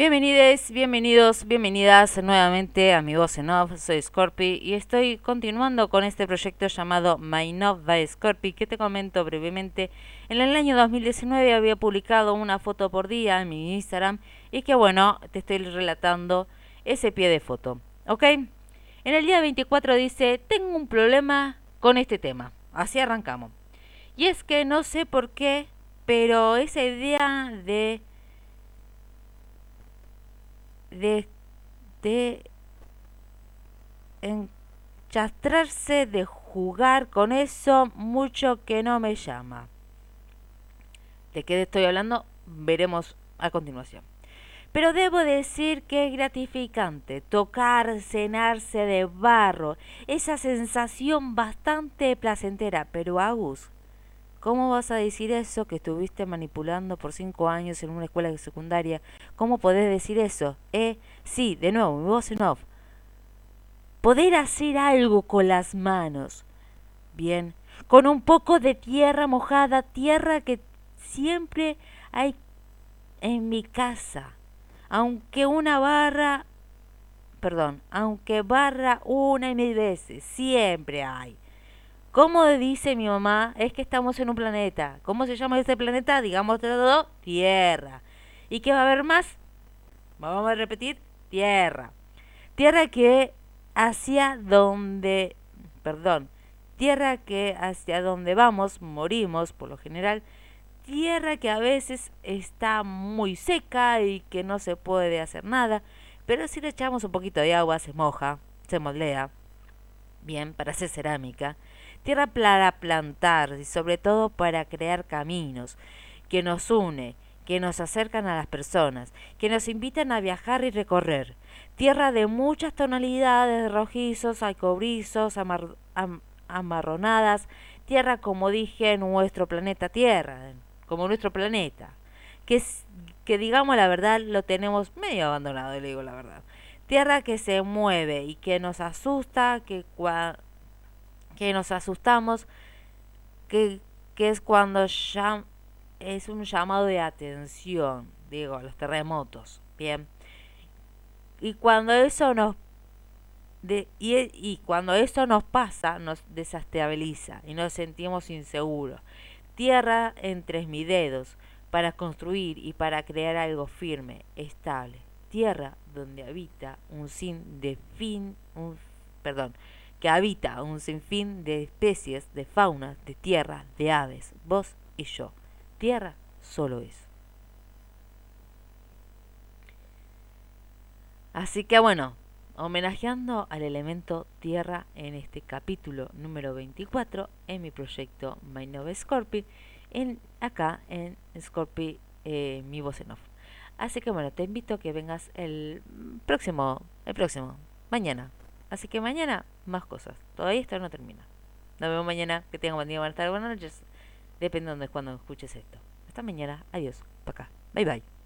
Bienvenidos, bienvenidos, bienvenidas nuevamente a mi voz en off. Soy Scorpi y estoy continuando con este proyecto llamado My Nov by Scorpi que te comento brevemente. En el año 2019 había publicado una foto por día en mi Instagram y que bueno, te estoy relatando ese pie de foto. ¿Ok? En el día 24 dice, tengo un problema con este tema. Así arrancamos. Y es que no sé por qué, pero esa idea de de, enchastrarse, de jugar con eso, mucho que no me llama. ¿De qué estoy hablando? Veremos a continuación. Pero debo decir que es gratificante tocar, cenarse de barro, esa sensación bastante placentera. Pero Agus, ¿Cómo vas a decir eso que estuviste manipulando por cinco años en una escuela secundaria? ¿Cómo podés decir eso? Eh, sí, de nuevo, mi voz en off. Poder hacer algo con las manos. Bien, con un poco de tierra mojada, tierra que siempre hay en mi casa. Aunque una barra, perdón, aunque barra una y mil veces, siempre hay. ¿Cómo dice mi mamá? Es que estamos en un planeta. ¿Cómo se llama este planeta? Digamos todo, Tierra. ¿Y qué va a haber más? Vamos a repetir, Tierra. Tierra que hacia donde, perdón, tierra que hacia donde vamos morimos por lo general. Tierra que a veces está muy seca y que no se puede hacer nada. Pero si le echamos un poquito de agua se moja, se moldea. Bien, para hacer cerámica tierra para plantar y sobre todo para crear caminos que nos une, que nos acercan a las personas, que nos invitan a viajar y recorrer. Tierra de muchas tonalidades, rojizos, alcobrizos, amarronadas, tierra como dije, nuestro planeta Tierra, como nuestro planeta, que, que digamos la verdad lo tenemos medio abandonado, le digo la verdad. Tierra que se mueve y que nos asusta, que que nos asustamos, que, es cuando es un llamado de atención, digo, los terremotos, bien. Y cuando eso nos y, y, cuando eso nos pasa, nos desestabiliza y nos sentimos inseguros. Tierra entre mis dedos para construir y para crear algo firme, estable. Tierra donde habita un sin de fin, un, perdón, que habita un sinfín de especies, de fauna, de tierra, de aves, vos y yo. Tierra solo es. Así que bueno, homenajeando al elemento tierra en este capítulo número 24 en mi proyecto My Nove Scorpi, en, acá en Scorpi eh, mi voz en off. Así que bueno, te invito a que vengas el próximo, el próximo, mañana, Así que mañana más cosas. Todavía esto no termina. Nos vemos mañana. Que tengan buen día, buenas tardes, buenas noches. Dependiendo de cuando escuches esto. Hasta mañana. Adiós. Pa' acá. Bye bye.